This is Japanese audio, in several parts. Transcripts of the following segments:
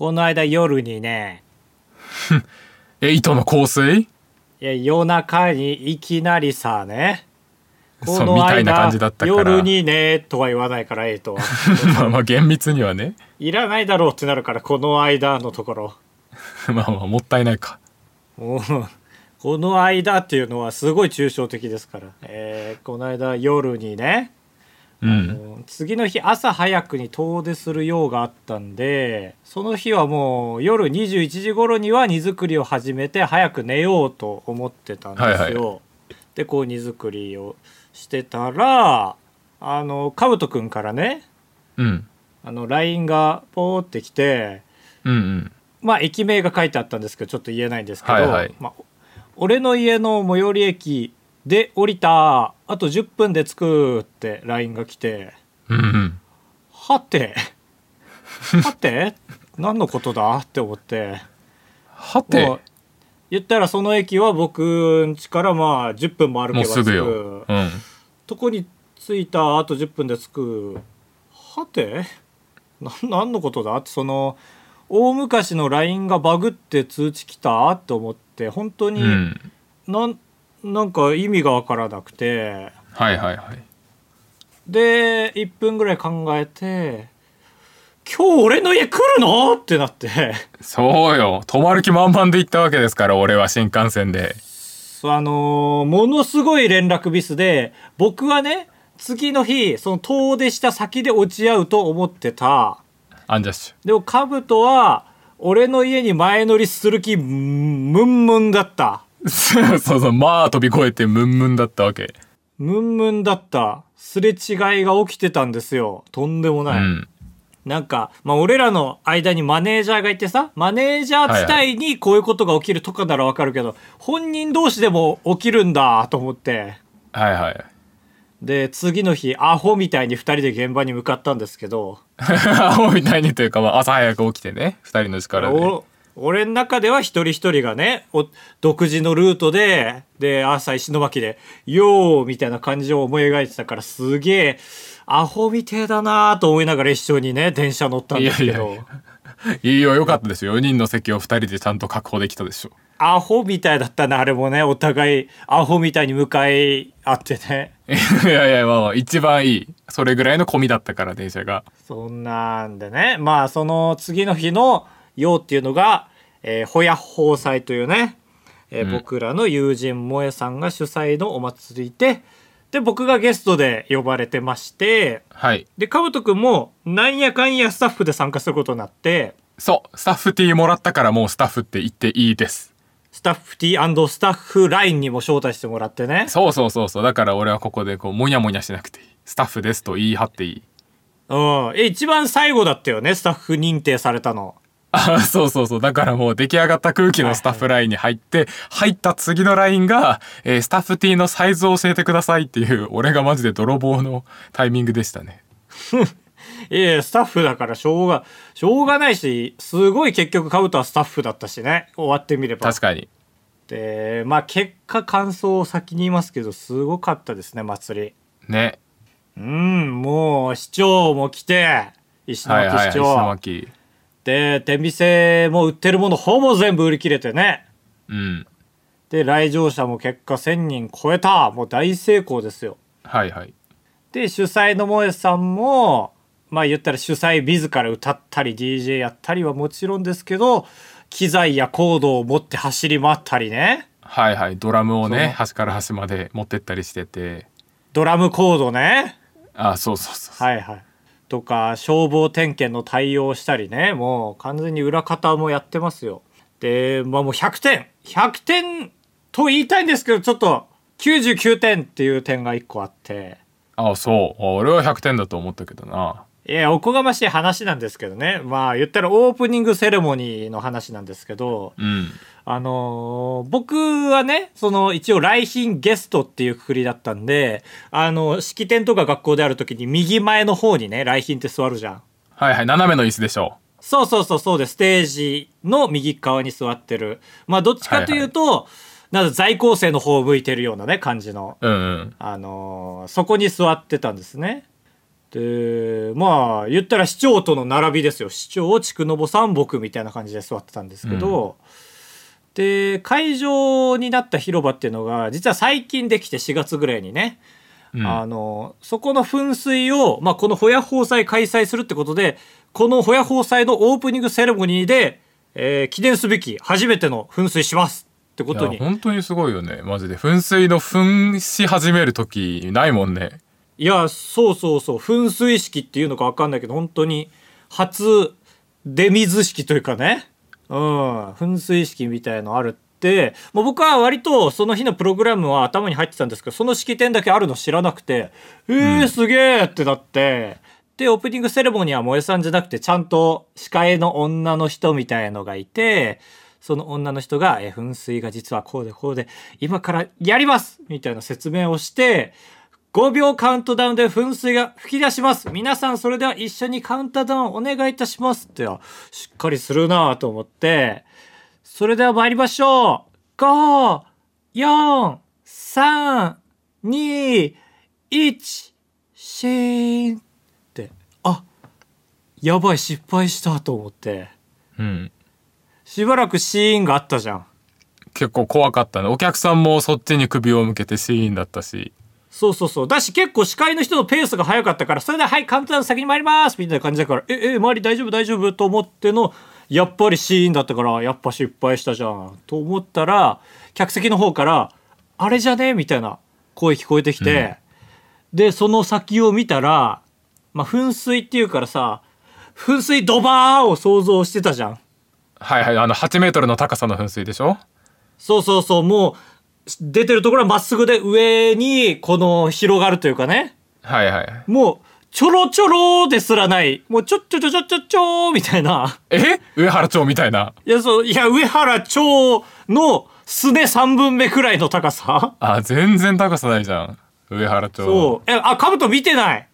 この間夜にね、エイトの香水？いや夜中にいきなりさね、そうみたいな感じだったから。夜にねとは言わないからエイトは。まあまあ厳密にはね。いらないだろうってなるからこの間のところ。まあまあもったいないか。この間っていうのはすごい抽象的ですから、えーこの間夜にね、うん次の日朝早くに遠出する用があったんでその日はもう夜21時頃には荷造りを始めて早く寝ようと思ってたんですよ。はいはでこう荷造りをしてたらあのかぶとくんからねうん。あの LINE がポーってきてうんうん。まあ駅名が書いてあったんですけどちょっと言えないんですけど、はいはい。まあ、俺の家の最寄り駅で降りた。あと10分で着くって LINE が来て。うんうん。はて？はて？何のことだ？って思って。はて？言ったらその駅は僕ん家からまあ10分も歩けばすぐ。よ。くうん。とこに着いたあと10分で着く。はて？な何のことだ？ってその大昔の LINE がバグって通知来た？って思って。本当に、うん。なんなんか意味がわからなくて。はいはいはい。で1分ぐらい考えて「今日俺の家来るの?」ってなって。そうよ。泊まる気満々で行ったわけですから俺は新幹線で。あのーものすごい連絡ミスで僕はね次の日その遠出した先で落ち合うと思ってた。アンジャッシでもカブトは俺の家に前乗りする気ムンムンだった。ュ そうそうまあ飛び越えてムンムンだったわけ。ムンムンだった。すれ違いが起きてたんですよ。とんでもうない、ん。なんか、まあ、俺らの間にマネージャーがいてさマネージャー伝いにこういうことが起きるとかならわかるけど、本人同士でも起きるんだと思って。はいはい。で次の日アホみたいに2人で現場に向かったんですけど。アホみたいにというか、まあ、朝早く起きてね二人の力で。お俺の中では一人一人がねお独自のルートでで朝石巻で「よー」みたいな感じを思い描いてたからすげえアホみてえだなと思いながら一緒にね電車乗ったんですけど。いやいやいやいいよよかったですよ。4人の席を2人でちゃんと確保できたでしょ。アホみたいだったなあれもね。お互いアホみたいに向かい合ってね。いやいやまあまあ一番いいそれぐらいの込みだったから電車が。そんなんでね。まあその次の日の「よう」っていうのが、えー、ほやほう祭というね、えーうん。僕らの友人萌えさんが主催のお祭りでで僕がゲストで呼ばれてましてはい。でかぶとくんもなんやかんやスタッフで参加することになってそうスタッフ T もらったからもうスタッフって言っていいです。スタッフ T& スタッフ LINE にも招待してもらってね。そうそうそうそう。だから俺はここでこうモニャモニャしなくていい。スタッフですと言い張っていい。うん。え一番最後だったよねスタッフ認定されたのあそうそうそう。だからもう出来上がった空気のスタッフラインに入って入った次のラインが、えースタッフ T のサイズを教えてくださいっていう俺がマジで泥棒のタイミングでしたね。いやスタッフだからしょうがしょうがないしすごい結局カブトはスタッフだったしね。終わってみれば。確かに。でまあ結果感想を先に言いますけどすごかったですね祭り。ね。うんもう市長も来て石はいはい石巻市長、巻で出店も売ってるものほぼ全部売り切れてね。うん。で来場者も結果1,000人超えた。もう大成功ですよ。はいはい。で主催の萌えさんもまあ言ったら主催自ら歌ったり DJ やったりはもちろんですけど機材やコードを持って走り回ったりね。はいはい。ドラムをね端から端まで持ってったりしてて。ドラムコードね。あそうそうそう、はいはいとか消防点検の対応をしたりね。もう完全に裏方もやってますよ。でまあもう100点。100点と言いたいんですけどちょっと99点っていう点が1個あって。あそう。俺は100点だと思ったけどな。いやおこがましい話なんですけどね。まあ言ったらオープニングセレモニーの話なんですけど。うんあのー僕はねその一応来賓ゲストっていうくくりだったんであの式典とか学校である時に右前の方にね来賓って座るじゃん。はいはい斜めの椅子でしょそうそうそうそうでステージの右側に座ってる。まあどっちかというと、なんか在校生の方を向いてるようなね感じのうんうん。あのーそこに座ってたんですね。でまあ言ったら市長との並びですよ。市長筑信さん僕みたいな感じで座ってたんですけど、で会場になった広場っていうのが実は最近できて4月ぐらいにね、うん。あのそこの噴水を、まあ、このホヤ放祭開催するってことでこのホヤ放祭のオープニングセレモニーで、えー記念すべき初めての噴水しますってことに。本当にすごいよね。マジで。噴水の噴し始める時ないもんね。いやそうそうそう。噴水式っていうのか分かんないけど本当に初出水式というかねうん。噴水式みたいのあるってもう僕は割とその日のプログラムは頭に入ってたんですけどその式典だけあるの知らなくてえー、すげえってなってでオープニングセレモニーは萌えさんじゃなくてちゃんと司会の女の人みたいのがいてその女の人が、えー噴水が実はこうでこうで今からやりますみたいな説明をして5秒カウントダウンで噴水が吹き出します。皆さんそれでは一緒にカウントダウンお願いいたします。って、しっかりするなぁと思って、それでは参りましょう。5、4、3、2、1、シーン。って、あ、やばい失敗したと思って、うん。しばらくシーンがあったじゃん。結構怖かったね。お客さんもそっちに首を向けてシーンだったしそうそうそう。だし結構司会の人のペースが速かったから、それではい、カウントダウン先に参ります。みたいな感じだから、え、え、周り大丈夫？大丈夫？と思っての、やっぱりシーンだったから、やっぱ失敗したじゃん。と思ったら、客席の方から、あれじゃね？みたいな声聞こえてきて、で、その先を見たら、まあ、噴水っていうからさ、噴水ドバーを想像してたじゃん。はいはいあの8メートルの高さの噴水でしょ？そうそうそう、もう、出てるところはまっすぐで上に、この広がるというかね。はいはいもう、ちょろちょろですらない。もう、ちょっちょちょちょちょちょみたいな。え上原町みたいないや、そう、いや、上原町のすね3分目くらいの高さあ全然高さないじゃん上原町そう。え、あ、カブト見てない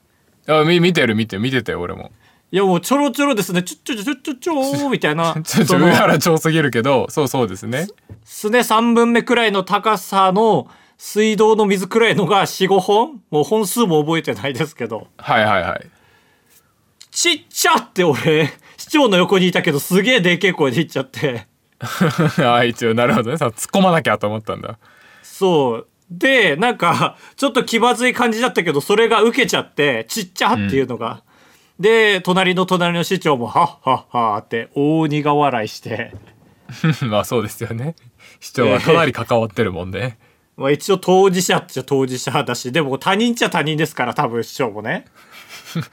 あみ見てる見て見てて俺もいや、もう、ちょろちょろですね。ちょちょちょちょちょちょ みたいな。ちょちょ上原町すぎるけどそうそうですねすね3分目くらいの高さの水道の水くらいのが4、5本？もう本数も覚えてないですけど。はいはいはいちっちゃって俺、市長の横にいたけど、すげえでけえ声で言っちゃって。あ一応なるほどねさ突っ込まなきゃと思ったんだそう。で、なんか、ちょっと気まずい感じだったけど、それが受けちゃって、ちっちゃっていうのが。で、隣の隣の市長も、はっはっはって、大苦笑いして。まあそうですよね市長はかなり関わってるもんね まあ一応当事者っちゃ当事者だし、でも他人っちゃ他人ですから、多分市長もね。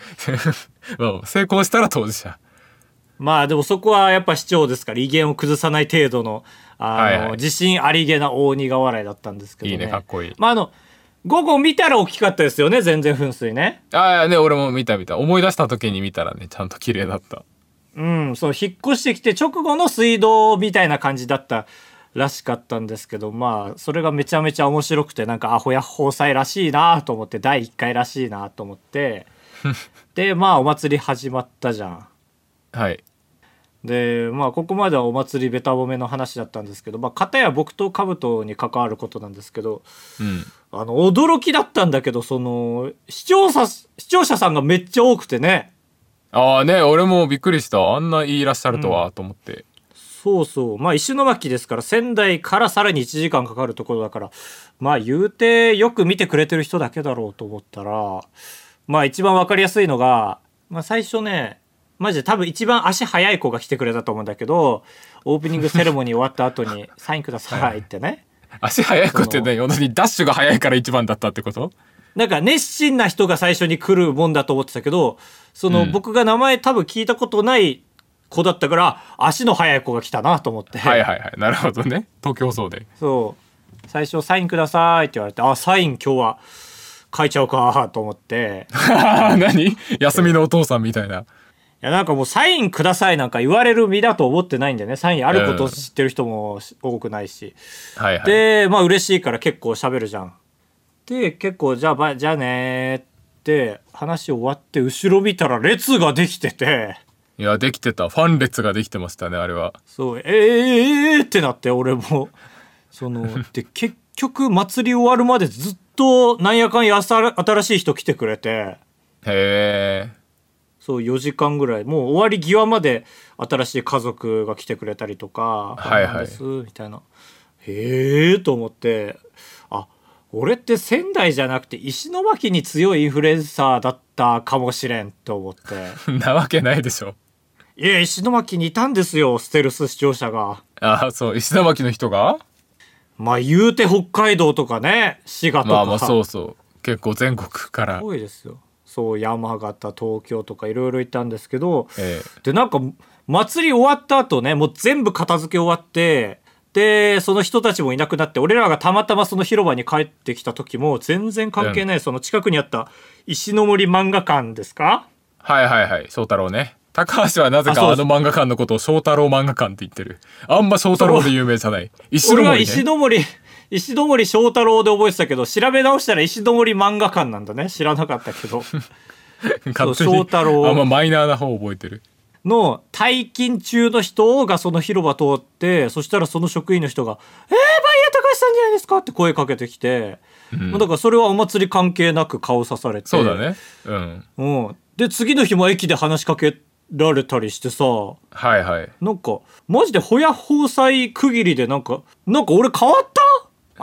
まあ成功したら当事者まあでもそこはやっぱ市長ですから、威厳を崩さない程度の、あの、はいはい自信ありげな大苦笑いだったんですけどね。いいねかっこいいまああの、午後見たら大きかったですよね、全然噴水ね。ああね俺も見た見た思い出した時に見たらねちゃんと綺麗だったうん、その引っ越してきて直後の水道みたいな感じだったらしかったんですけどまあそれがめちゃめちゃ面白くてなんかアホや放祭らしいなと思って第1回らしいなと思って でまあお祭り始まったじゃん。はいでまあここまではお祭りべた褒めの話だったんですけどまあ片や僕と兜に関わることなんですけどうん。あの驚きだったんだけどその視聴者視聴者さんがめっちゃ多くてね。ああね俺もびっくりした。あんないいらっしゃるとは、と思って。そうそう。まあ石巻ですから仙台からさらに1時間かかるところだからまあ言うてよく見てくれてる人だけだろうと思ったらまあ一番わかりやすいのが、まあ、最初ねマジで多分一番足早い子が来てくれたと思うんだけどオープニングセレモニー終わった後に「サインください」ってね。足速くてね同じダッシュが速いから一番だったってこと？なんか熱心な人が最初に来るもんだと思ってたけどそのうん。僕が名前多分聞いたことない子だったから足の速い子が来たなと思って。はいはいはい。なるほどね。東京そうで。そう。最初サインくださいって言われてあサイン今日は書いちゃおうかと思って。何？休みのお父さんみたいな。いやなんかもうサインくださいなんか言われる身だと思ってないんでね。サインあることを知ってる人も多くないし、はいはい。でまあ嬉しいから結構喋るじゃん。で結構じゃあバイじゃあねーって話終わって後ろ見たら列ができてて。いやできてた。ファン列ができてましたねあれは。そうえー、えー、ってなって俺も。そので結局祭り終わるまでずっとなんやかんやさ新しい人来てくれて。へえそう4時間ぐらい。もう終わり際まで新しい家族が来てくれたりとか「はいはい。です」みたいな。へえと思って。あ俺って仙台じゃなくて石巻に強いインフルエンサーだったかもしれんと思って。なわけないでしょ。いや石巻にいたんですよステルス視聴者が。あそう石巻の人が？まあ言うて北海道とかね滋賀とか。まあまあそうそう。結構全国から。多いですよそう山形東京とかいろいろ行ったんですけどえでなんか祭り終わった後ねもう全部片付け終わってでその人たちもいなくなって俺らがたまたまその広場に帰ってきた時も全然関係ない、その近くにあった石の森漫画館ですか？はいはいはい翔太郎ね。高橋はなぜかあの漫画館のことを翔太郎漫画館って言ってる。あんま翔太郎で有名じゃない。石の俺は森、ね、石の森石の森章太郎で覚えてたけど調べ直したら石の森漫画館なんだね。知らなかったけど。勝手に翔太郎。あんまマイナーな方覚えてる。の退勤中の人がその広場通ってそしたらその職員の人が「えー、バイヤー高橋さんじゃないですか?」って声かけてきて、まあだからそれはお祭り関係なく顔さされて。そうだね。うん。うん、で次の日も駅で話しかけられたりしてさ。はいはい。なんかマジでホヤ放祭区切りでなんかなんか俺変わった？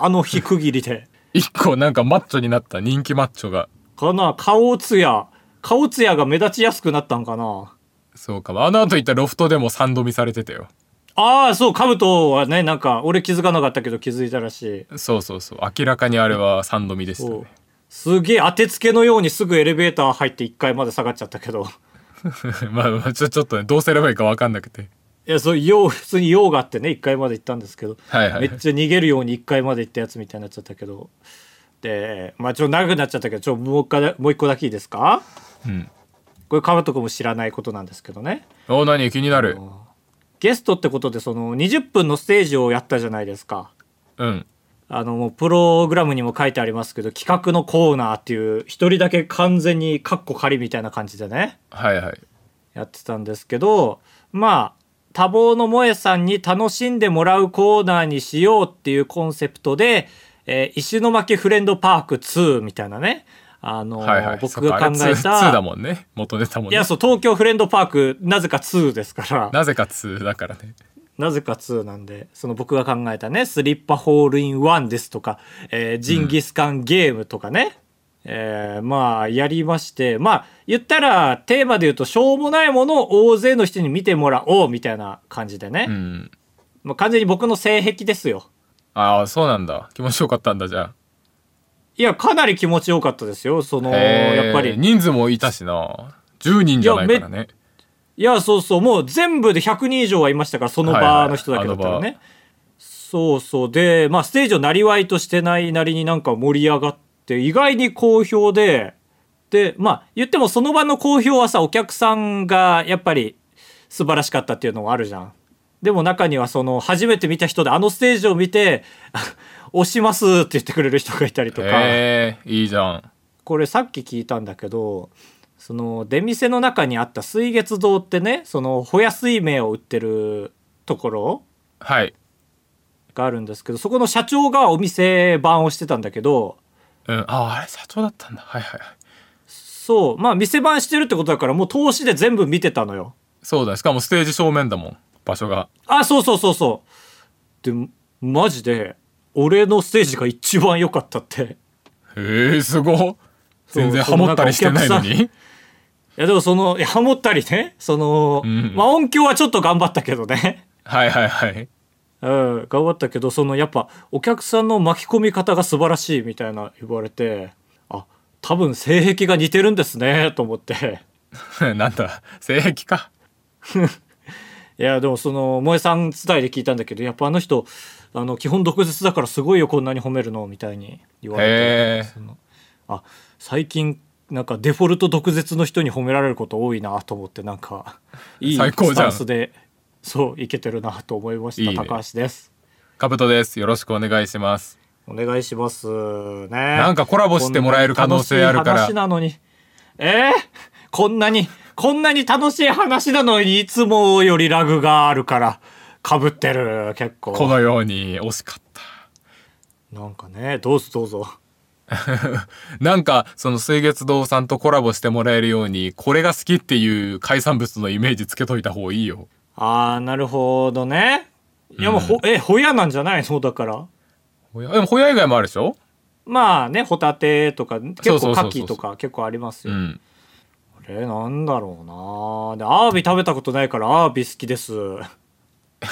あの日区切りで。一個なんかマッチョになった人気マッチョが。かな？顔つや顔つやが目立ちやすくなったんかな？そうかも。あの後行ったロフトでも3度見されてたよ。ああそうカブトはねなんか俺気づかなかったけど気づいたらしい。そうそうそう。明らかにあれは3度見でしたね。すげえ当てつけのようにすぐエレベーター入って1階まで下がっちゃったけど。まあまあちょちょっとねどうすればいいか分かんなくていやそう用 普通に用があってね1階まで行ったんですけど、はいはい。めっちゃ逃げるように1階まで行ったやつみたいになっちゃったけどでまあちょっと長くなっちゃったけどちょもう一回だもう一個だけいいですか？うん。これカブト君も知らないことなんですけどね。お何？気になる。ゲストってことでその20分のステージをやったじゃないですか。うん。あのもうプログラムにも書いてありますけど企画のコーナーっていう一人だけ完全にカッコ仮みたいな感じでね。はいはい。やってたんですけどまあ多忙の萌えさんに楽しんでもらうコーナーにしようっていうコンセプトで、えー石巻フレンドパーク2みたいなね。あのーはいはい。僕が考えそっかあれ 2, ただもんね。元ネタもね。いやそう東京フレンドパークなぜか2ですから。なぜか2だからね。なぜか2なんでその僕が考えたねスリッパホールインワンですとか、えージンギスカンゲームとかね、えーまあやりましてまあ言ったらテーマで言うとしょうもないものを大勢の人に見てもらおうみたいな感じでね、うん。まあ、完全に僕の性癖ですよ。ああそうなんだ。気持ちよかったんだじゃいやかなり気持ちよかったですよ。そのやっぱり。人数もいたしな。10人じゃないからね。いやそうそうもう全部で100人以上はいましたからその場の人だけだったらね、はいはいそうそう。でまあステージをなりわいとしてないなりになんか盛り上がって意外に好評ででまあ言ってもその場の好評はさお客さんがやっぱり素晴らしかったっていうのもあるじゃん。でも中にはその初めて見た人であのステージを見て「押します」って言ってくれる人がいたりとか。へえいいじゃん。これさっき聞いたんだけどその出店の中にあった水月堂ってねそのほや水明を売ってるところはい。があるんですけどそこの社長がお店番をしてたんだけどうん。あああれ社長だったんだ。はいはいはい。そう。まあ店番してるってことだからもう投資で全部見てたのよ。そうだしかもステージ正面だもん。場所が。あそうそうそうそう。でマジで俺のステージが一番良かったって。へえすご全然ハモったりしてないのに？いやでもそのハモったりね。その、うん。まあ音響はちょっと頑張ったけどね。はいはいはいうん、頑張ったけどそのやっぱお客さんの巻き込み方が素晴らしいみたいな言われてあ多分性癖が似てるんですねと思って。なんだ性癖か。いやでもその萌えさん伝いで聞いたんだけどやっぱあの人あの基本毒舌だからすごいよこんなに褒めるのみたいに言われてあ最近なんかデフォルト毒舌の人に褒められること多いなと思ってなんかいいスタンスでそういけてるなと思いました。ね。高橋です。カブトです。よろしくお願いします。お願いしますね。なんかコラボしてもらえる可能性あるから。なのに。えー、こんなにこんなに楽しい話なのにいつもよりラグがあるから。かぶってる結構。このように惜しかった。なんかねどうぞどうぞ。なんかその水月堂さんとコラボしてもらえるようにこれが好きっていう海産物のイメージつけといた方がいいよああなるほどね。いやもうほ、えホヤなんじゃないの？だから。ほやでもホヤ以外もあるでしょ？まあねホタテとか結構そうそうそうそう。カキとか結構ありますよ、うん。えなんだろうな。でアワビ食べたことないからアワビ好きです。不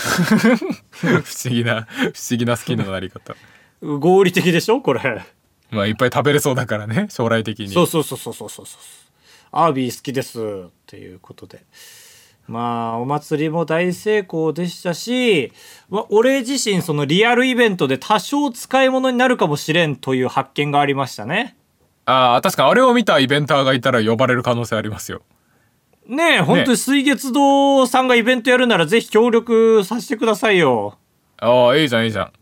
思議な不思議な好きのなり方。合理的でしょ？これ。まあいっぱい食べれそうだからね将来的に。そうそうそうそうそうそうそう。アワビ好きですっていうことでまあお祭りも大成功でしたし、まあ、俺自身そのリアルイベントで多少使い物になるかもしれんという発見がありましたね。ああ確かにあれを見たイベンターがいたら呼ばれる可能性ありますよ。ねえ本当に水月堂さんがイベントやるならぜひ協力させてくださいよ。ああいいじゃんいいじゃ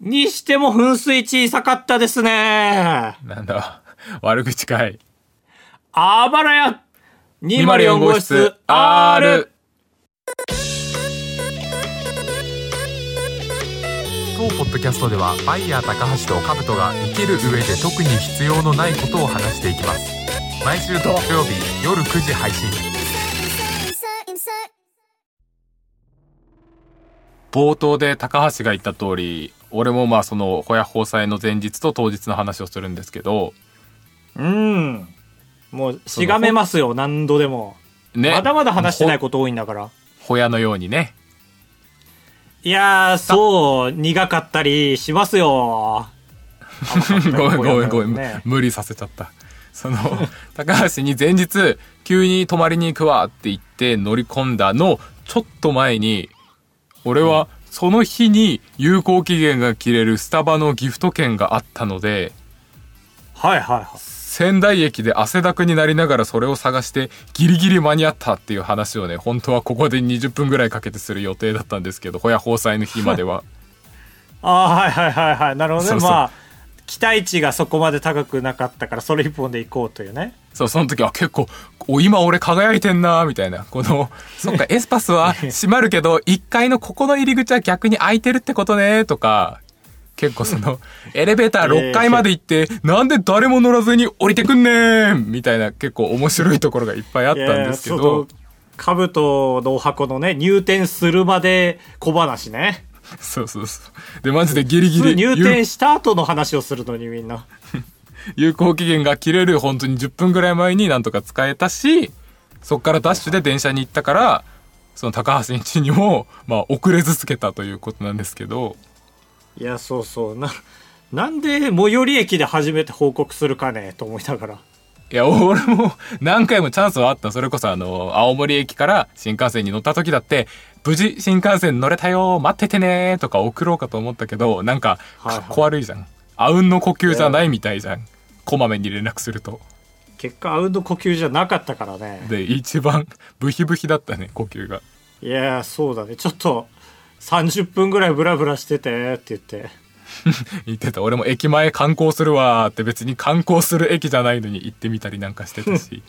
にしても噴水小さかったですね。んなんだ悪口かい。あばらや204号室 R 当ポッドキャストではバイヤー高橋とカブトが生きる上で特に必要のないことを話していきます。毎週土曜日夜9時配信。冒頭で高橋が言った通り俺もまあそのホヤ放祭の前日と当日の話をするんですけどうんもうしがめますよ何度でも、ね。まだまだ話してないこと多いんだから。ホヤのようにね。いやーそう苦かったりしますよ。ごめんごめんごめん、ね無理させちゃった。その 高橋に前日急に泊まりに行くわって言って乗り込んだのちょっと前に俺はその日に有効期限が切れるスタバのギフト券があったのではいはいはい仙台駅で汗だくになりながらそれを探してギリギリ間に合ったっていう話をね本当はここで20分ぐらいかけてする予定だったんですけどホヤ放祭の日までは。ああはいはいはいはい。なるほどね。まあ期待値がそこまで高くなかったからそれ一本で行こうというね。そう、その時は結構、お、今俺輝いてんなみたいな。この、そっか、エスパスは閉まるけど、1階のここの入り口は逆に開いてるってことねとか、結構その、エレベーター6階まで行って、なんで誰も乗らずに降りてくんねんみたいな結構面白いところがいっぱいあったんですけど、かぶとの箱のね入店するまで小話ね。そうそうそう。で、マジでギリギリ、入店した後の話をするのにみんな。有 有効期限が切れる本当に10分ぐらい前になんとか使えたし、そっからダッシュで電車に行ったから、その高橋んちにも、まあ遅れ続けたということなんですけど、いやそうそうななんで最寄り駅で初めて報告するかねと思いながらいや、俺も何回もチャンスはあった。それこそあの、青森駅から新幹線に乗った時だって、無事新幹線乗れたよ待っててねとか送ろうかと思ったけど、なんか、はいはいかっこ悪いじゃん。あうんの呼吸じゃないみたいじゃん。こまめに連絡すると。結果アウンド呼吸じゃなかったからねで、一番ブヒブヒだったね、呼吸が。いやそうだねちょっと30分ぐらいブラブラしててって言って 言ってた。俺も駅前観光するわーって別に観光する駅じゃないのに行ってみたりなんかしてたし。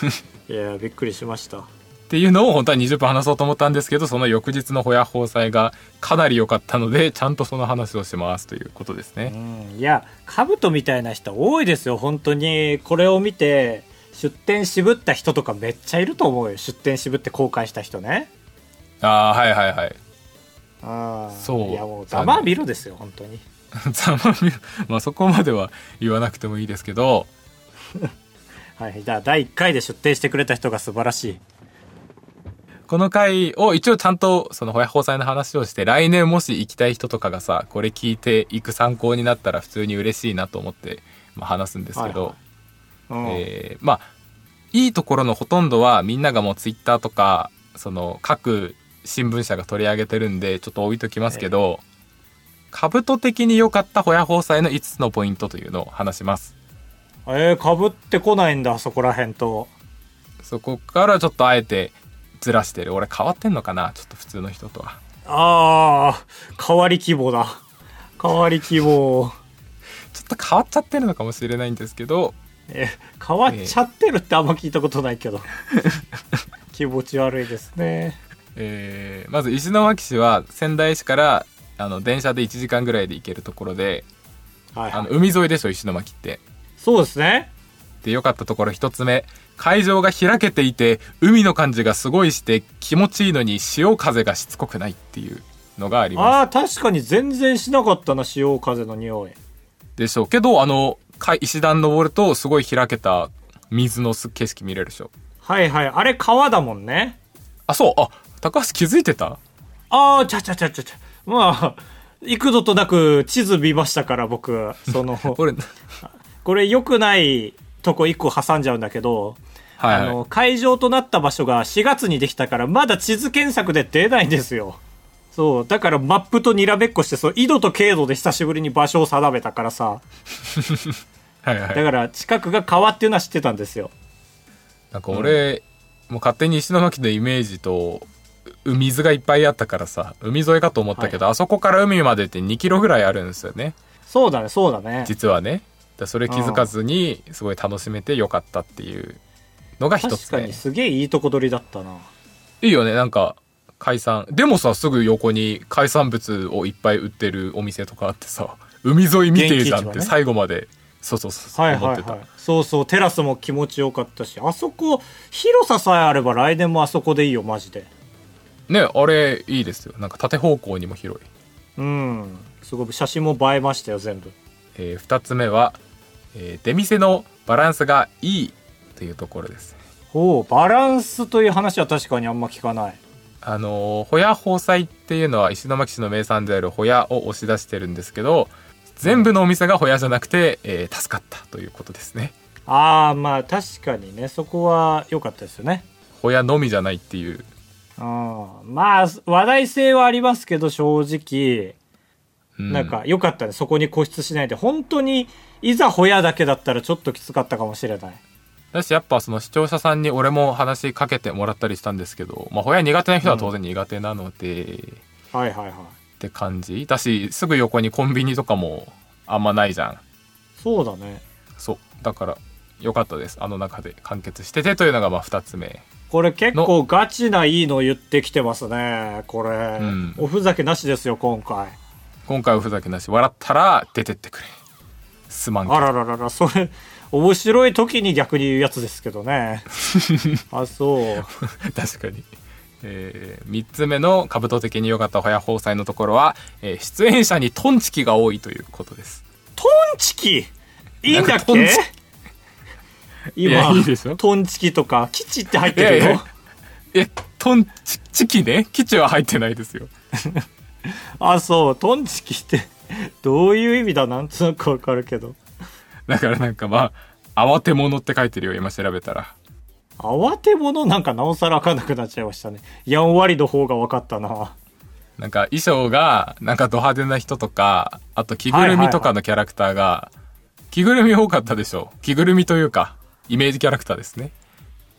いやびっくりしましたっていうのを本当は20分話そうと思ったんですけどその翌日のホヤ放祭がかなり良かったのでちゃんとその話をしますということですうね。んいやカブトみたいな人多いですよ本当にこれを見て出店渋った人とかめっちゃいると思うよ出店渋って後悔した人ねああはいはいはい。あーそう。いやもうざまあみろですよ本当に。ざまみまあそこまでは言わなくてもいいですけど。はいじゃあ第1回で出店してくれた人が素晴らしい。この回を一応ちゃんとそのホヤ放祭の話をして来年もし行きたい人とかがさこれ聞いていく参考になったら普通に嬉しいなと思って、まあ、話すんですけど。はいはい。うん。えーまあいいところのほとんどはみんながもうツイッターとかその各新聞社が取り上げてるんでちょっと置いときますけど、兜的に良かったホヤ放祭の5つのポイントというのを話します。えー、かぶってこないんだそこら辺と。そこからちょっとあえてずらしてる。俺変わってんのかな？ちょっと普通の人とは。ああ変わり希望だ。変わり希望。ちょっと変わっちゃってるのかもしれないんですけどえ変わっちゃってるってあんま聞いたことないけど。気持ち悪いですねえーまず石巻市は仙台市からあの電車で1時間ぐらいで行けるところではいはい。あの海沿いでしょ石巻って。そうですね。で良かったところ一つ目。海上が開けていて海の感じがすごいして気持ちいいのに潮風がしつこくないっていうのがありまああ確かに全然しなかったな潮風の匂い。すでしょう。けどあの海石段登るとすごい開けた水のす景色見れるでしょ。はいはい。あれ川だもんね。あそう。あ高橋気づいてた？ああちゃちゃちゃちゃちゃまあ幾度となく地図見ましたから僕その 俺これ良くないとこ一個挟んじゃうんだけど、はい、はい、あの、会場となった場所が4月にできたから、まだ地図検索で出ないんですよ。そう。だからマップとにらめっこして、そう、緯度と経度で久しぶりに場所を定めたからさ。はいはいだから近くが川っていうのは知ってたんですよ。なんか俺、もう勝手に石巻のイメージとう水がいっぱいあったからさ海沿いかと思ったけど、あそこから海までって2キロぐらいあるんですよねそうだね、そうだね。実はねだそれ気づかずにすごい楽しめてよかったっていうのが一つ目確かにすげえいいとこ取りだったな。いいよねなんか海産でもさすぐ横に海産物をいっぱい売ってるお店とかあってさ海沿い見てるじゃんって最後まで、そうそうそうはい思ってた、はいはい。そうそう、テラスも気持ちよかったし、あそこ、広ささえあれば来年もあそこでいいよ、マジで。ねあれいいですよなんか縦方向にも広いうん。すごい、写真も映えましたよ、全部。え2つ目は、えー出店のバランスがいいというところですおうバランスという話は確かにあんま聞かない。あのーホヤ宝菜っていうのは石巻市の名産であるホヤを押し出してるんですけど全部のお店がホヤじゃなくて、えー助かったということですねああ、まあ確かにね、そこは良かったですよね。ホヤのみじゃないっていううん。まあ、話題性はありますけど、正直、うんなんか良かったね。そこに固執しないで。本当に、いざホヤだけだったらちょっときつかったかもしれない。だしやっぱその視聴者さんに俺も話しかけてもらったりしたんですけど、まあ、ホヤ苦手な人は当然苦手なので、はいはいはい。って感じだしすぐ横にコンビニとかもあんまないじゃんそうだね。そうだから良かったですあの中で完結しててというのがまあ2つ目これ結構ガチないいの言ってきてますね。これ、うん。おふざけなしですよ、今回。今回はふざけなし。笑ったら出てってくれ。すまんあらららら、それ、面白い時に逆に言うやつですけどね。あ、そう。確かに。えー、3つ目の兜的に良かったホヤ放菜のところは、えー出演者にトンチキが多いということです。トンチキ？いいんだっけ？いや今いいでしょトンチキとか、基地って入ってるよ。えトンチチキね基地は入ってないですよ。あ、そう、トンチキって、どういう意味だなんとなくわかるけど。だからなんかまあ慌て者って書いてるよ今調べたら。慌て者なんかなおさらわかんなくなっちゃいましたね。やんわりの方が分かったな。なんか衣装がなんかド派手な人とかあと着ぐるみとかのキャラクターが、着ぐるみ多かったでしょ。着ぐるみというかイメージキャラクターですね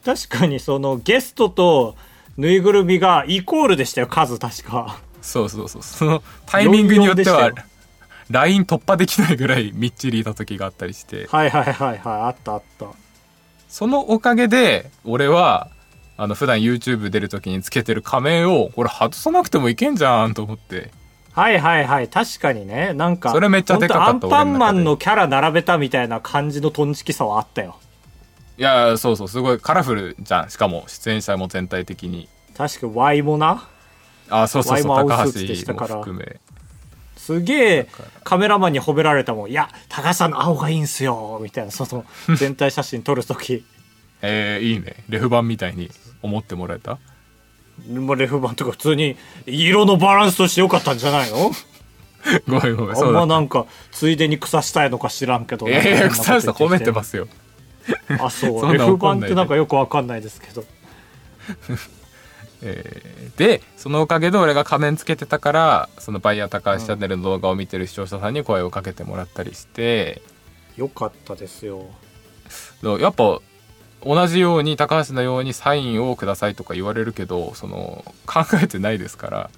確かにそのゲストとぬいぐるみがイコールでしたよ、数確か。そうそうそうそのタイミングによっては44でしたよライン突破できないぐらいみっちりいた時があったりしてはいはいはいはい、あったあった。そのおかげで俺はあの普段 YouTube 出る時につけてる仮面をこれ外さなくてもいけんじゃんと思ってはいはいはい、確かにね。なんか、それめっちゃでかかったアンパンマンのキャラ並べたみたいな感じのトンチキさはあったよ。いやそうそうすごいカラフルじゃんしかも出演者も全体的に確か Y もな。あそうそうそう高橋も含めすげえカメラマンに褒められたもん。いや、高橋さんの青がいいんすよ。みたいな、その全体写真撮るとき。えー、いいねレフ版みたいに思ってもらえた？レフ版とか普通に色のバランスとして良かったんじゃないの？ごめんごめんあんまなんかついでに草したいのか知らんけど。ええなんか草下褒めてますよ あ、そう。そんな怒んないで版ってなんかよくわかんないですけど。えーでそのおかげで俺が仮面つけてたからそのバイヤー高橋チャンネルの動画を見てる視聴者さんに声をかけてもらったりしてよかったですよ。やっぱ同じように高橋のようにサインをくださいとか言われるけどその考えてないですから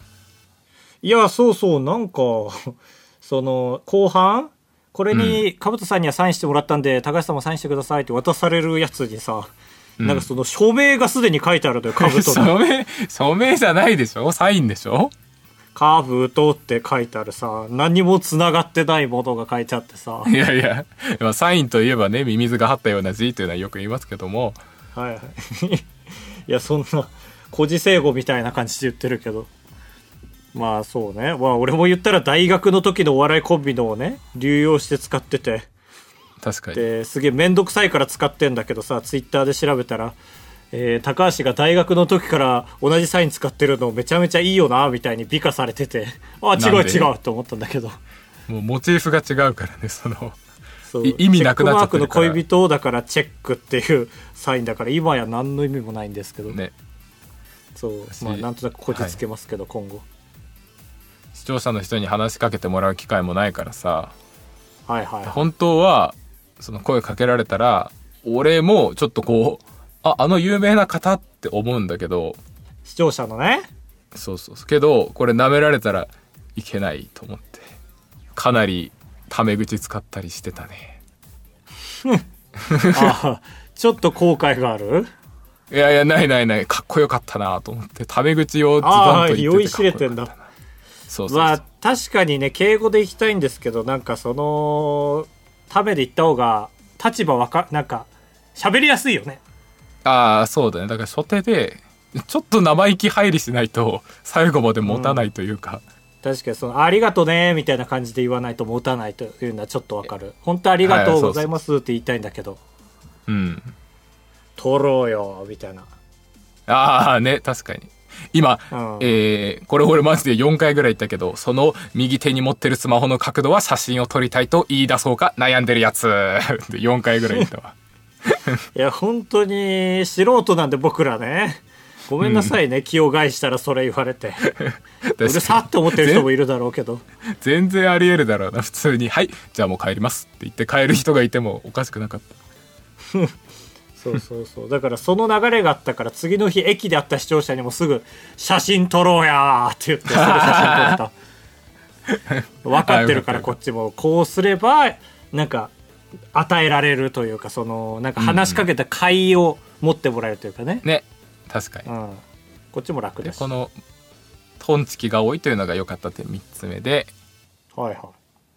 いや、そうそう、なんか、その、後半これに、かぶとさんにはサインしてもらったんで、高橋さんもサインしてくださいって渡されるやつにさ、うんなんかその署名がすでに書いてあるのよ、かぶと署の。名署名じゃないでしょ？サインでしょ？カーブ打とうって書いてあるさ、何も繋がってないものが書いてあってさ。いやいや、まあ、サインといえばね、ミミズが張ったような字というのはよく言いますけども、はいはい。いや、そんな、古事成語みたいな感じで言ってるけど。まあそうね。まあ俺も言ったら大学の時のお笑いコンビのをね、流用して使ってて。確かに。で、すげえめんどくさいから使ってんだけどさ、ツイッターで調べたら、えー高橋が大学の時から同じサイン使ってるのめちゃめちゃいいよな、みたいに美化されてて、あ、違う違うと思ったんだけど。もうモチーフが違うからね、その、そう。い意味なくなっちゃってマークの恋人だからチェックっていうサインだから今や何の意味もないんですけど、ね、そう。私まあなんとなくこじつけますけど、今後。視聴者の人に話しかけてもらう機会もないからさ、はいはい、はい、本当は、その声かけられたら、俺もちょっとこう、あ、あの有名な方って思うんだけど、視聴者のねそうそう。けど、これ舐められたらいけないと思って、かなりタメ口使ったりしてたね。あちょっと後悔がある？いやいや、ないないない。かっこよかったなと思って、タメ口をズバンと言っててかっこしれてんだよかったな。そうそう。まあ確かにね敬語で行きたいんですけどなんかそのためで行った方が立場わかなんか喋りやすいよねああ、そうだね。だから初手で、ちょっと生意気入りしないと、最後まで持たないというか、確かにその「ありがとね」みたいな感じで言わないと持たないというのはちょっとわかる本当ありがとうございますって言いたいんだけどうん。取ろうよみたいなああね、確かに。今、うんえー、これ俺マジで4回ぐらい言ったけど、その右手に持ってるスマホの角度は写真を撮りたいと言い出そうか悩んでるやつ。で4回ぐらい言ったわ。いや本当に素人なんで僕らねごめんなさいね、気を害したらそれ言われて うるさって思ってる人もいるだろうけど全然あり得るだろうな、普通に。はい、じゃあもう帰りますって言って帰る人がいてもおかしくなかった。そうそうそう。だからその流れがあったから次の日駅で会った視聴者にもすぐ「写真撮ろうや!」って言ってすぐ写真撮った。分かってるからこっちもこうすればなんか与えられるというかそのなんか話しかけた甲斐を持ってもらえるというかね、ね、確かに。う。ん、こっちも楽でこのトンチキが多いというのが良かった点3つ目で、はいは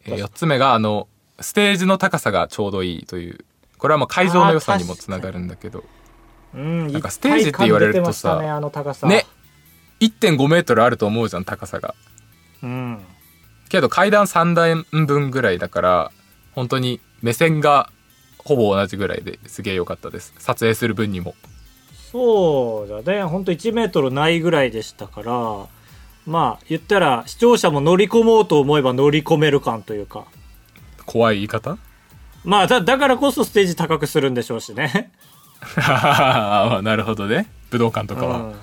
い。え4つ目があのステージの高さがちょうどいいというこれはもう会場の良さにもつながるんだけど。うん、なんかステージって言われるとさねあの高さ。ね1.5メートルあると思うじゃん高さが。うん。けど階段3段分ぐらいだから本当に目線がほぼ同じぐらいですげえ良かったです。撮影する分にも。そうだね。ほんと1メートルないぐらいでしたからまあ言ったら視聴者も乗り込もうと思えば乗り込める感というか。怖い言い方？まあだだからこそステージ高くするんでしょうしね、なるほどね。武道館とかは、うん、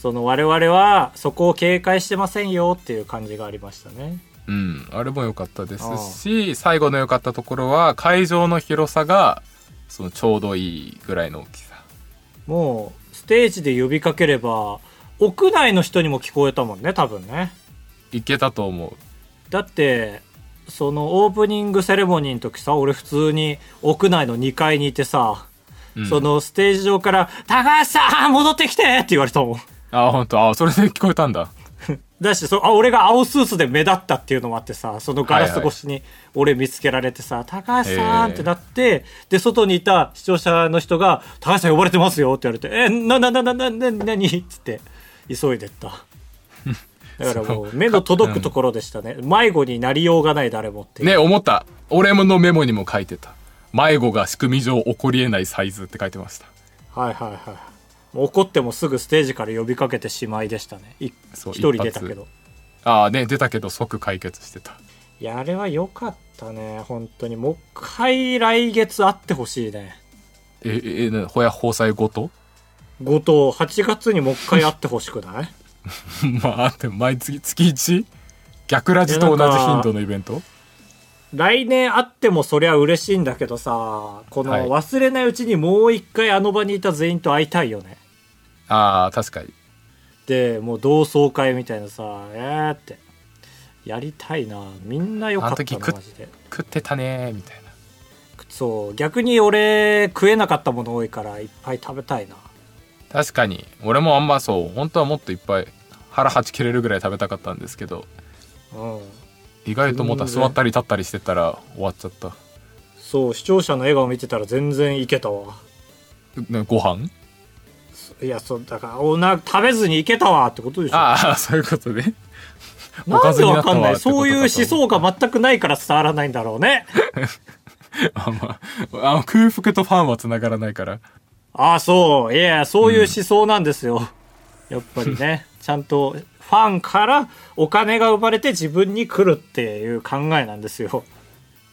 その我々はそこを警戒してませんよっていう感じがありましたね。うん、あれも良かったですし最後の良かったところは会場の広さがそのちょうどいいぐらいの大きさ。もうステージで呼びかければ屋内の人にも聞こえたもんね多分ね。いけたと思う。だってそのオープニングセレモニーの時さ俺普通に屋内の2階にいてさ、うんそのステージ上から「高橋さん戻ってきて!」って言われたもんあ本当あそれで聞こえたんだ だしそあ俺が青スーツで目立ったっていうのもあってさそのガラス越しに俺見つけられてさ「高橋さん!」ってなってで外にいた視聴者の人が「高橋さん呼ばれてますよ」って言われて「えなななななななに?」っつって急いでっただからもう目の届くところでしたね。迷子になりようがない誰もってね思った。俺ものメモにも書いてた。迷子が仕組み上起こりえないサイズって書いてました。はいはいはい。怒ってもすぐステージから呼びかけてしまいでしたね。い一人出たけど。ああね出たけど即解決してた。いやあれは良かったね。本当に。もう一回来月会ってほしいね。ええなほや放災ごと？後藤8月にもう一回会ってほしくない？まあでも毎月月 1? 逆ラジと同じ頻度のイベント？来年会ってもそりゃ嬉しいんだけどさこのはい。忘れないうちにもう一回あの場にいた全員と会いたいよね。ああ確かに。でもう同窓会みたいなさえーって。やりたいな。みんなよかったあの時食っなマジで。食ってたねーみたいな。そう。逆に俺食えなかったもの多いからいっぱい食べたいな。確かに。俺もあんまそう。本当はもっといっぱい腹はち切れるぐらい食べたかったんですけどうん意外ともた座ったり立ったりしてたら終わっちゃった。そう視聴者の笑顔見てたら全然いけたわ。ねご飯？いやそうだからおな食べずにいけたわってことでしょ。ああそういうことね。なんでわかんない。そういう思想が全くないから伝わらないんだろうね。あまああの空腹とファンはつながらないから。ああそう。いやそういう思想なんですよ、やっぱりねちゃんとファンからお金が生まれて自分に来るっていう考えなんですよ。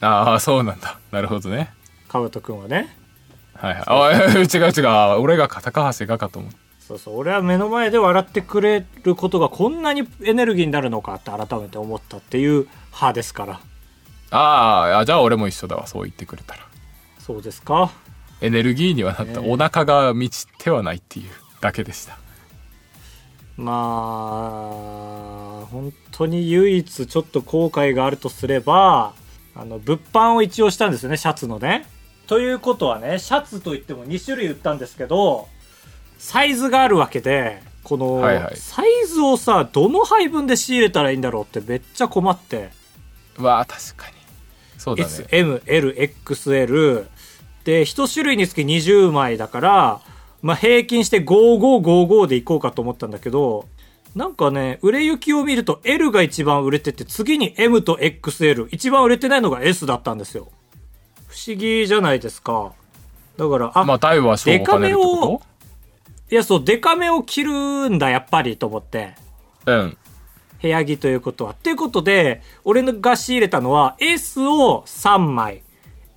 ああそうなんだ。なるほどね。かぶとくんはね。はいはい。あ違う違う。俺がか高橋がかと思ってそうそう。俺は目の前で笑ってくれることがこんなにエネルギーになるのかって改めて思ったっていう派ですから。あーあじゃあ俺も一緒だわ。そう言ってくれたら。そうですか？エネルギーにはなった、お腹が満ちてはないっていうだけでしたまあ本当に唯一ちょっと後悔があるとすればあの物販を一応したんですよねシャツのね。ということはねシャツといっても2種類売ったんですけどサイズがあるわけでこの、はいはい。サイズをさどの配分で仕入れたらいいんだろうってめっちゃ困って。わあ確かに。そうだね。SMLXL で1種類につき20枚だから、まあ、平均して5555でいこうかと思ったんだけどなんかね売れ行きを見ると L が一番売れてて次に M と XL 一番売れてないのが S だったんですよ。不思議じゃないですか。だからあ、まあ大はデカめこいやそうデカめを着るんだやっぱりと思って。とうん。部屋着ということは。っていうことで、俺が仕入れたのは S を3枚、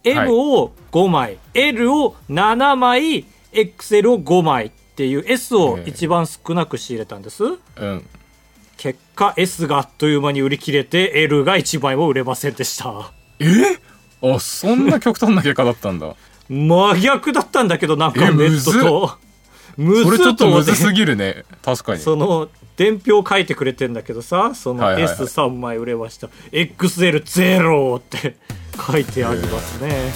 M を5枚、L を7枚、XL を5枚っていう S を一番少なく仕入れたんです。うん。結果 S があっという間に売り切れて L が1枚も売れませんでした。え？あそんな極端な結果だったんだ。真逆だったんだけどなんかえネットと。むそれちょっとむずぎすぎるね。確かに。その伝票書いてくれてんだけどさそのはいはいはい。S3 枚売れました、XL0 って書いてありますね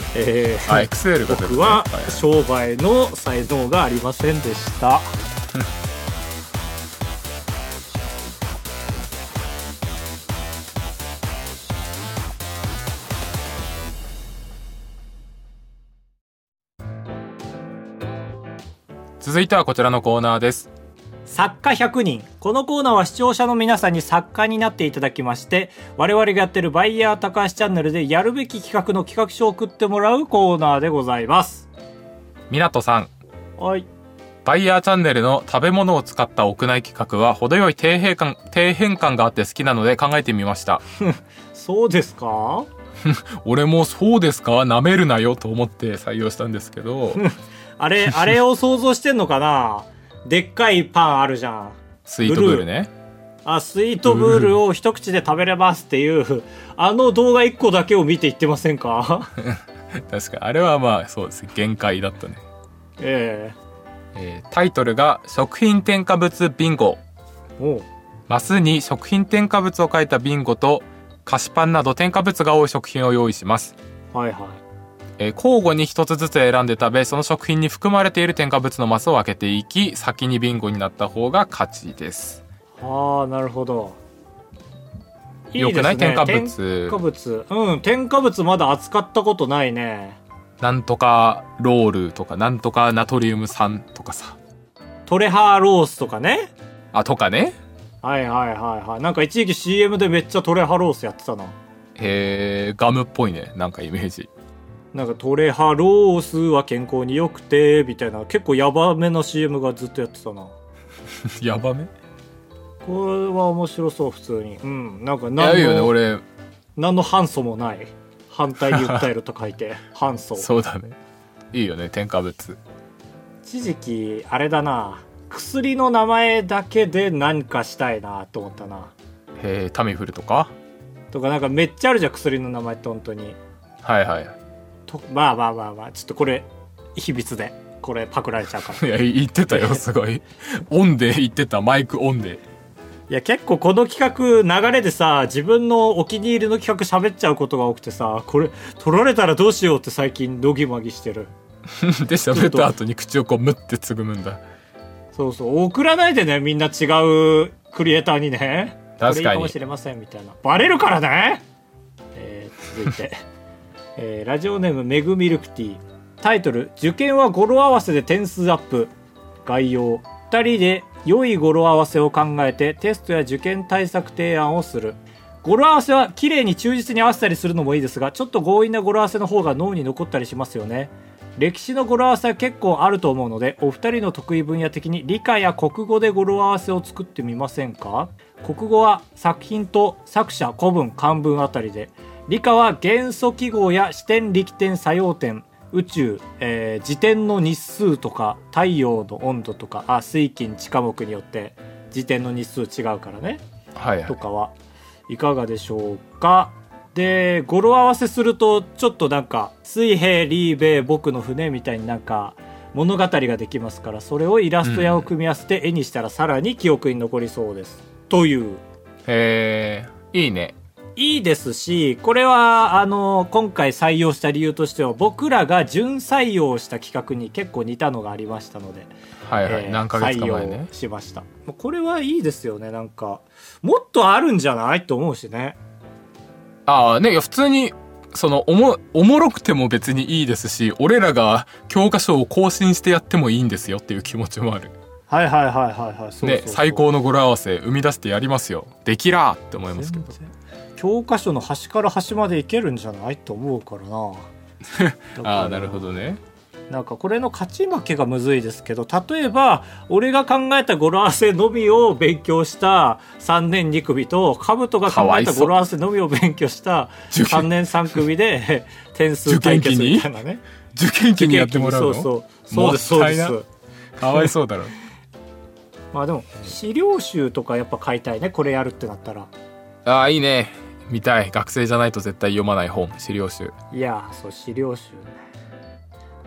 えーあ XL が僕ははいはい。商売の才能がありませんでした。続いてはこちらのコーナーです作家100人。このコーナーは視聴者の皆さんに作家になっていただきまして我々がやってるバイヤー高橋チャンネルでやるべき企画の企画書を送ってもらうコーナーでございます。湊さん。はい。バイヤーチャンネルの食べ物を使った屋内企画は程よい底辺感底辺感があって好きなので考えてみました。そうですか？俺もそうですか？舐めるなよと思って採用したんですけど。あれ、あれを想像してんのかな？でっかいパンあるじゃん。スイートブールね。あ、スイートブールを一口で食べれますっていう、あの動画一個だけを見て言ってませんか？確かに。あれはまあそうです。限界だったね、ええ。ータイトルが食品添加物ビンゴ。マスに食品添加物を書いたビンゴと菓子パンなど添加物が多い食品を用意します、はいはい。えー交互に一つずつ選んで食べその食品に含まれている添加物のマスを分けていき先にビンゴになった方が勝ちですああ、なるほど。いいよくない？添加物添加物。うん、添加物まだ扱ったことないね。なんとかロールとかなんとかナトリウム酸とかさトレハーロースとかね。あとかねはいはいはいはい。なんか一時期 CM でめっちゃトレハロースやってたな。えー、ガムっぽいねなんかイメージなんかトレハロースは健康に良くて、みたいな結構ヤバめの CM がずっとやってたな。やばめ？これは面白そう、普通に。うん。なんか何いいよねの、俺何の反素もない。反対に訴えると書いて、反素。そうだねいいよね添加物一時期、あれだな。薬の名前だけで何かしたいなと思ったな。えー、タミフルとか？とかなんかめっちゃあるじゃん、薬の名前って本当に。はいはいとまあまあまあまあ、ちょっとこれ、秘密で。これパクられちゃうから。いや言ってたよ すごい。オンで言ってた。マイクオンで。いや結構この企画流れでさ自分のお気に入りの企画喋っちゃうことが多くてさこれ取られたらどうしようって最近ドギマギしてる。で喋った後に口をこうムッてつぐむんだ。そうそう。送らないでねみんな違うクリエイターにね。確かに。これいいかもしれませんみたいな。バレるからね、えー続いて、えーラジオネームメグミルクティー。タイトル「受験は語呂合わせで点数アップ」概要2人で良い語呂合わせを考えてテストや受験対策提案をする。語呂合わせは綺麗に忠実に合わせたりするのもいいですがちょっと強引な語呂合わせの方が脳に残ったりしますよね。歴史の語呂合わせは結構あると思うのでお二人の得意分野的に理科や国語で語呂合わせを作ってみませんか？国語は作品と作者古文漢文あたりで理科は元素記号や視点力点作用点宇宙、えー、自転の日数とか太陽の温度とかあ水金地科目によって自転の日数違うからねはいはい。とかはいかがでしょうか。で語呂合わせするとちょっとなんか水平リーベイ僕の船みたいになんか物語ができますからそれをイラストやを組み合わせて絵にしたらさらに記憶に残りそうです、という。へえいいねいいですしこれはあの今回採用した理由としては僕らが準採用した企画に結構似たのがありましたのではいはい、えー何ヶ月か前採ね用しました。これはいいですよね。なんかもっとあるんじゃないと思うしね。ああね普通にそのおもおもろくても別にいいですし俺らが教科書を更新してやってもいいんですよっていう気持ちもある。はいはいはいはいはい。そうそうそう。ね最高の語呂合わせ生み出してやりますよ。できらーって思いますけど教科書の端から端までいけるんじゃないと思うからな。ああなるほどね。なんかこれの勝ち負けがむずいですけど例えば俺が考えた語呂合わせのみを勉強した3年2組と兜が考えた語呂合わせのみを勉強した受験3年3組で 点数対決みたいなね。受験期にやってもらうの？そうそう。そうですそうです。かわいそうだろ。まあでも資料集とかやっぱ買いたいね。これやるってなったら。ああいいね見たい。学生じゃないと絶対読まない本。資料集。いやそう資料集ね。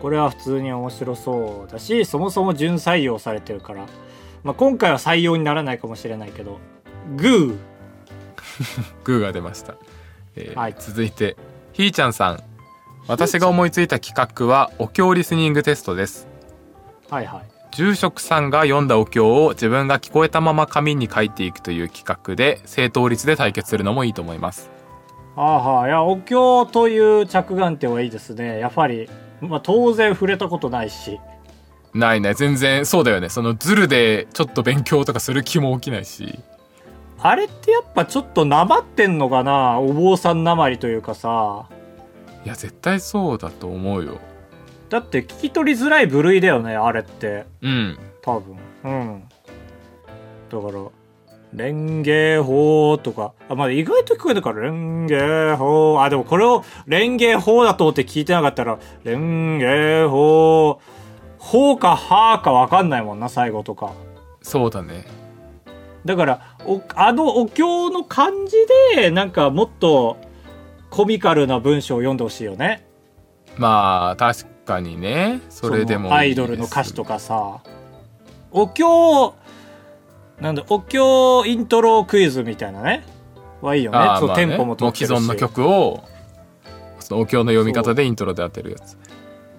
これは普通に面白そうだしそもそも準採用されてるから、まあ、今回は採用にならないかもしれないけど。グー。グーが出ました、えーはい。続いてひーちゃんさん。私が思いついた企画はお経リスニングテストです。はいはい住職さんが読んだお経を自分が聞こえたまま紙に書いていくという企画で正答率で対決するのもいいと思います。ああはあいやお経という着眼点はいいですね。やっぱり、まあ、当然触れたことないし。ないない全然そうだよね。そのズルでちょっと勉強とかする気も起きないし。あれってやっぱちょっとなまってんのかな？お坊さんなまりというかさ。いや絶対そうだと思うよだって聞き取りづらい部類だよねあれって。うん。多分。うん。だから蓮華法とか。あまあ意外と聞こえたから蓮華法。あでもこれを蓮華法だと思って聞いてなかったら蓮華法。法かはか分かんないもんな最後とか。そうだね。だからおあのお経の感じでなんかもっとコミカルな文章を読んでほしいよね。まあ確かにねそれでもアイドルの歌詞とかさ。お経なんだお経イントロクイズみたいなね。はいいよね。そう、テンポも取ってるし。既存の曲をそのお経の読み方でイントロで当てるやつ。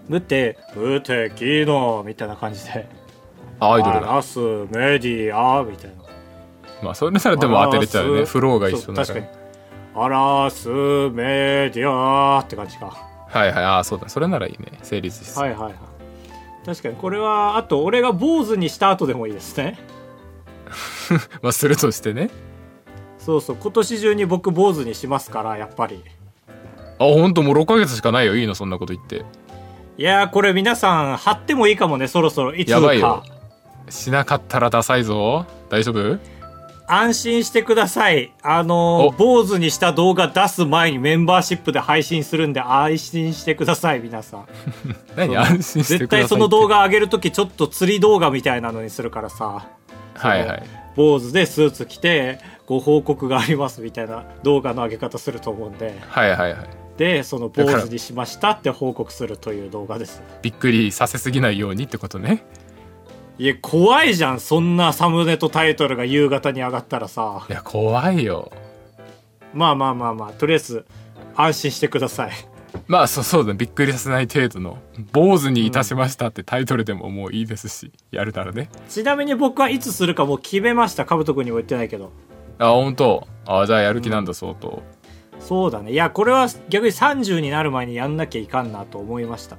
無敵無敵のみたいな感じで。あアイドルだ。アラスメディアみたいな。まあそれならでも当てれちゃうね。フローが一緒だから。確かに。アラスメディアって感じかはいはい。ああそうだ。それならいいね。成立しそう。はいはいはい。確かにこれはあと俺が坊主にした後でもいいですね。まあするとしてね。そうそう。今年中に僕坊主にしますからやっぱり。あ本当もう6ヶ月しかないよ。いいの？そんなこと言って。いやーこれ皆さん貼ってもいいかもねそろそろ。いつやばいよ。かしなかったらダサいぞ。大丈夫？安心してください。あの坊主にした動画出す前にメンバーシップで配信するんで安心してください皆さん。何安心して絶ください対その動画画上げるときちょっと釣り動画みたいなのにするからさ。はいはい。坊主でスーツ着てご報告がありますみたいな動画の上げ方すると思うんで。はいはいはい。でその坊主にしましたって報告するという動画です。びっくりさせすぎないようにってことねいや怖いじゃんそんなサムネとタイトルが夕方に上がったらさ。いや怖いよ。まあまあまあまあとりあえず安心してください。まあそうそうだびっくりさせない程度の「坊主にいたしました」ってタイトルでももういいですしやるならね。ちなみに僕はいつするかもう決めました。かぶとくんにも言ってないけど。あ本当？あじゃあやる気なんだ相当、そうだね。いやこれは逆に30になる前にやんなきゃいかんなと思いました。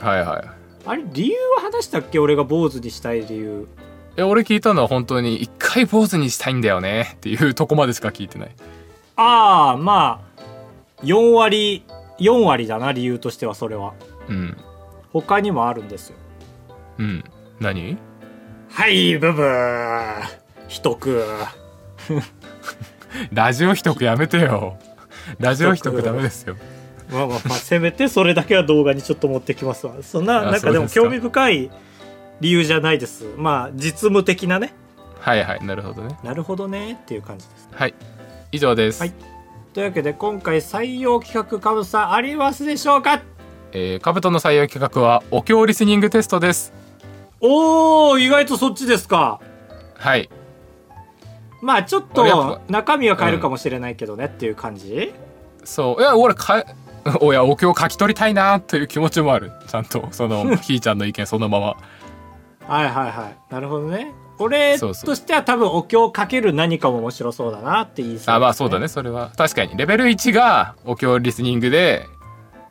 はいはいあれ理由は話したっけ？俺が坊主にしたい理由。え俺聞いたのは本当に一回坊主にしたいんだよね。っていうとこまでしか聞いてない。ああまあ4割4割だな理由としてはそれは。うん。他にもあるんですよ。うん。何？はいブブー。一句 ラジオ一くやめてよ。ラジオ一くダメですよまあまあまあせめてそれだけは動画にちょっと持ってきますわ。そんなあなんかでもそうですか。興味深い理由じゃないです。まあ実務的なね。はいはいなるほどね。なるほどねっていう感じですはい。以上です、はい。というわけで今回採用企画かぶさんありますでしょうか？えー、カブトの採用企画はお経リスニングテストです。おお意外とそっちですか。はい。まあちょっ俺やっと中身は変えるかもしれないけどねっていう感じ、そう。いや俺かえ おやお経書き取りたいなという気持ちもある。ちゃんとその ひーちゃんの意見そのまま。はいはいはい。なるほどね。俺としては多分お経かける何かも面白そうだなって言いそう、あまあそうだね。それは。確かに。レベル1がお経リスニングで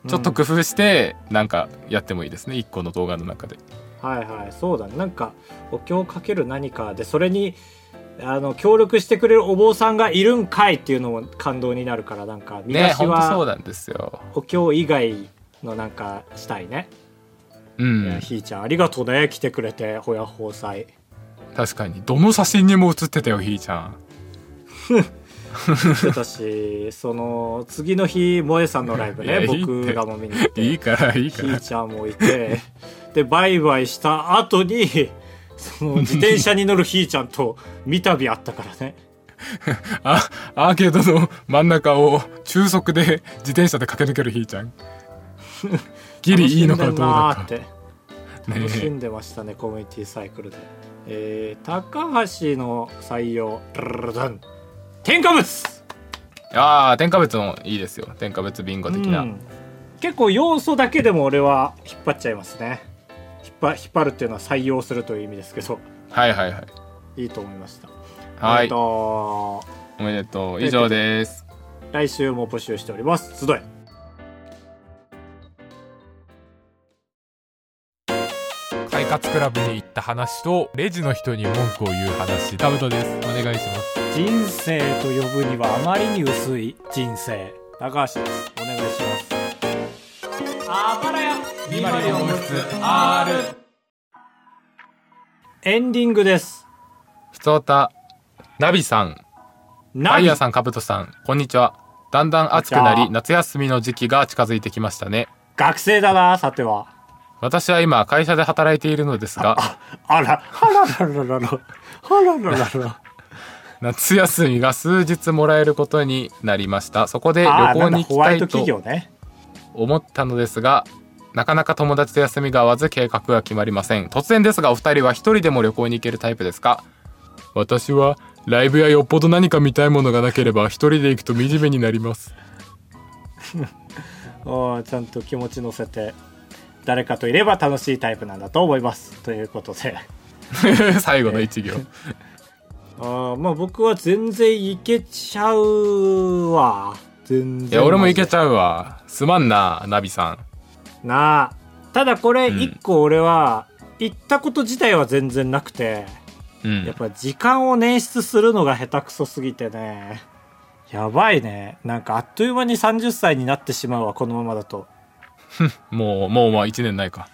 ちょっと工夫してなんかやってもいいですね。1個の動画の中で。はいはい。そうだね。なんかお経かける何かでそれにあの協力してくれるお坊さんがいるんかいっていうのも感動になるからなんか見ね出しはほんとそうなんですよ。お経以外のなんかしたいね、うん。ひーちゃんありがとうね。来てくれてほやほうさい。確かに。どの写真にも写ってたよひーちゃん。してたしその次の日萌えさんのライブね僕がも見に行っていいからいいひから。ーちゃんもいてでバイバイした後に その自転車に乗るひーちゃんと三度会ったからね。あアーケードの真ん中を中速で自転車で駆け抜けるひーちゃん。ギリいいのかどうだか。楽しんでんなーって楽しねんでましたねコミュニティサイクルで。えー、高橋の採用。ルルルルン添加物ああ添加物もいいですよ。添加物ビンゴ的な、うん。結構要素だけでも俺は引っ張っちゃいますね張引っ張るっていうのは採用するという意味ですけど。はいはいはい。いいと思いました。はい。えっとおめでとう。以上です。来週も募集しております。集え。快活クラブに行った話とレジの人に文句を言う話。タブトです。お願いします。人生と呼ぶにはあまりに薄い人生。高橋です。お願いしますあばらやビマリ音質 R エンディングです。ふつおたナビさん。ナバイヤーさんカブトさん。こんにちは。だんだん暑くなり夏休みの時期が近づいてきましたね。学生だなさては。私は今会社で働いているのですが。あらあららららら。あらららら。夏休みが数日もらえることになりました。そこであーなんだ旅行に行ホワイトきたいと企業ね思ったのですがなかなか友達と休みが合わず計画が決まりません。突然ですがお二人は一人でも旅行に行けるタイプですか？私はライブやよっぽど何か見たいものがなければ一人で行くと惨めになります。あーちゃんと気持ち乗せて誰かといれば楽しいタイプなんだと思います。ということで。最後の一行。あーまあ僕は全然いけちゃうわ全然い。や俺も行けちゃうわ。すまんなナビさん。なあ。ただこれうん。一個俺は行ったこと自体は全然なくてうん。やっぱ時間を捻出するのが下手くそすぎてね。やばいね。なんかあっという間に30歳になってしまうわこのままだと。もうもうまあ1年ないか。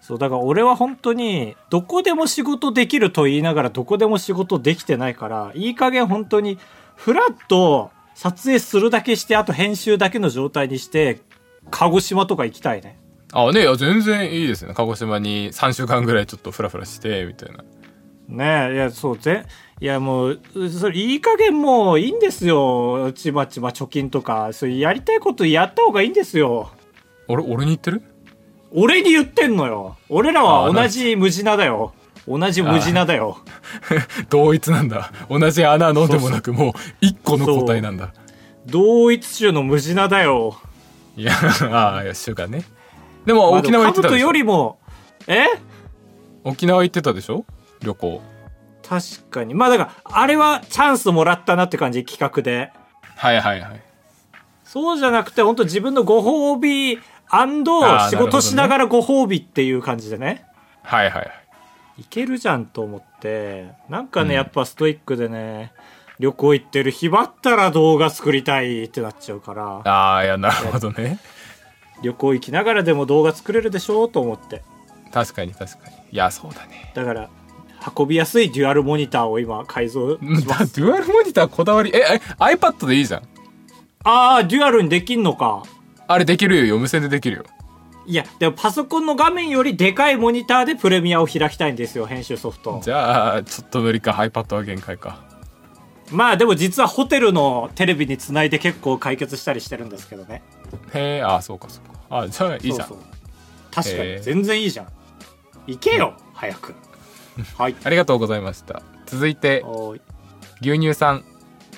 そうだから俺は本当にどこでも仕事できると言いながらどこでも仕事できてないからいい加減本当にフラッと撮影するだけしてあと編集だけの状態にして鹿児島とか行きたいね。あねいや全然いいですね。鹿児島に3週間ぐらいちょっとフラフラしてみたいな。ねえいやそうぜ。いやもううそれいい加減もういいんですよ。ちまちま貯金とか。そうやりたいことやった方がいいんですよ。俺俺に言ってる？俺に言ってんのよ。俺らは同じ無地なだよ同じ無地なだよ。同一なんだ。同じ穴のでもなくもう1個の個体なんだ。同一種の無地なだよ。いやああいや主がね。でもまあ沖縄行ってた兜でしょ？よりもえ？沖縄行ってたでしょ？旅行。確かに。まあだからあれはチャンスもらったなって感じ企画で。はいはいはい。そうじゃなくて本当自分のご褒美仕事しながらご褒美っていう感じでね。はいはいはいいけるじゃんと思ってなんかね、うん。やっぱストイックでね旅行行ってる暇あったら動画作りたいってなっちゃうからああいやなるほどね。旅行行きながらでも動画作れるでしょうと思って。確かに確かに。いやそうだね。だから運びやすいデュアルモニターを今改造しうんます。デュアルモニターこだわり？ええ iPad でいいじゃん。ああデュアルにできんのか。あれできるよ無線でできるよいやでもパソコンの画面よりでかいモニターでプレミアを開きたいんですよ編集ソフト。じゃあちょっと無理か。iPad は限界か。まあでも実はホテルのテレビにつないで結構解決したりしてるんですけどね。へえあそうかそうか。あじゃあいいじゃん。そうそう。確かに。全然いいじゃん。行けよ早く。はい。ありがとうございました。続いて牛乳さん。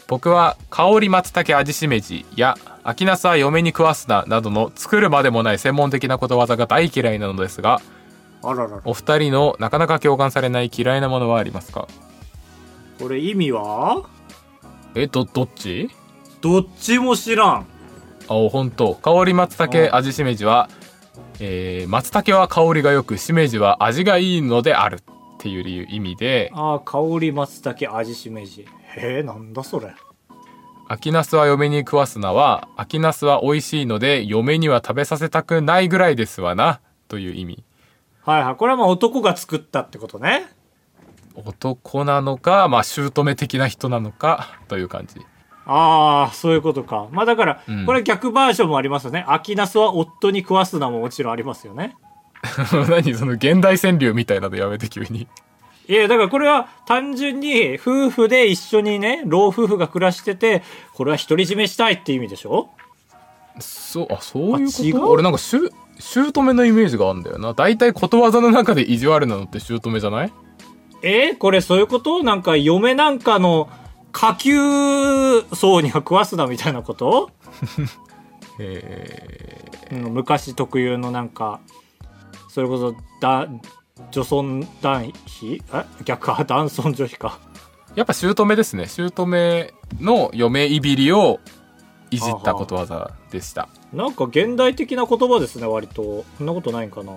僕は香り松茸味しめじや秋ナスは嫁に食わすななどの作るまでもない専門的なことわざが大嫌いなのですがあららら。お二人のなかなか共感されない嫌いなものはありますか？これ意味は？えどどっち？どっちも知らん。あお本当。香り松茸味しめじは、えー、松茸は香りがよくしめじは味がいいのであるっていう理由意味で。ああ香り松茸味しめじ。へえなんだそれ秋ナスは嫁に食わすなは秋ナスは美味しいので嫁には食べさせたくないぐらいですわなという意味。はいはい。これはまあ男が作ったってことね。男なのかまあ姑的な人なのかという感じ。ああそういうことか。まあだから、うん。これ逆バージョンもありますよね秋ナスは夫に食わすなももちろんありますよね。何その現代川柳みたいなのやめて急にいやだからこれは単純に夫婦で一緒にね老夫婦が暮らしててこれは独り占めしたいって意味でしょ？そうあそういうこと？俺なんかしゅ姑のイメージがあるんだよな。大体ことわざの中で意地悪なのって姑じゃない？え？ーこれそういうこと？なんか嫁なんかの下級層には食わすなみたいなこと、えうん昔特有のなんかそれこそだ女尊男卑？え？逆？か男尊女卑か。ーやっぱ姑ですね。姑の嫁いびりをいじったことわざでした。なんか現代的な言葉ですね割と。そんなことないんかな。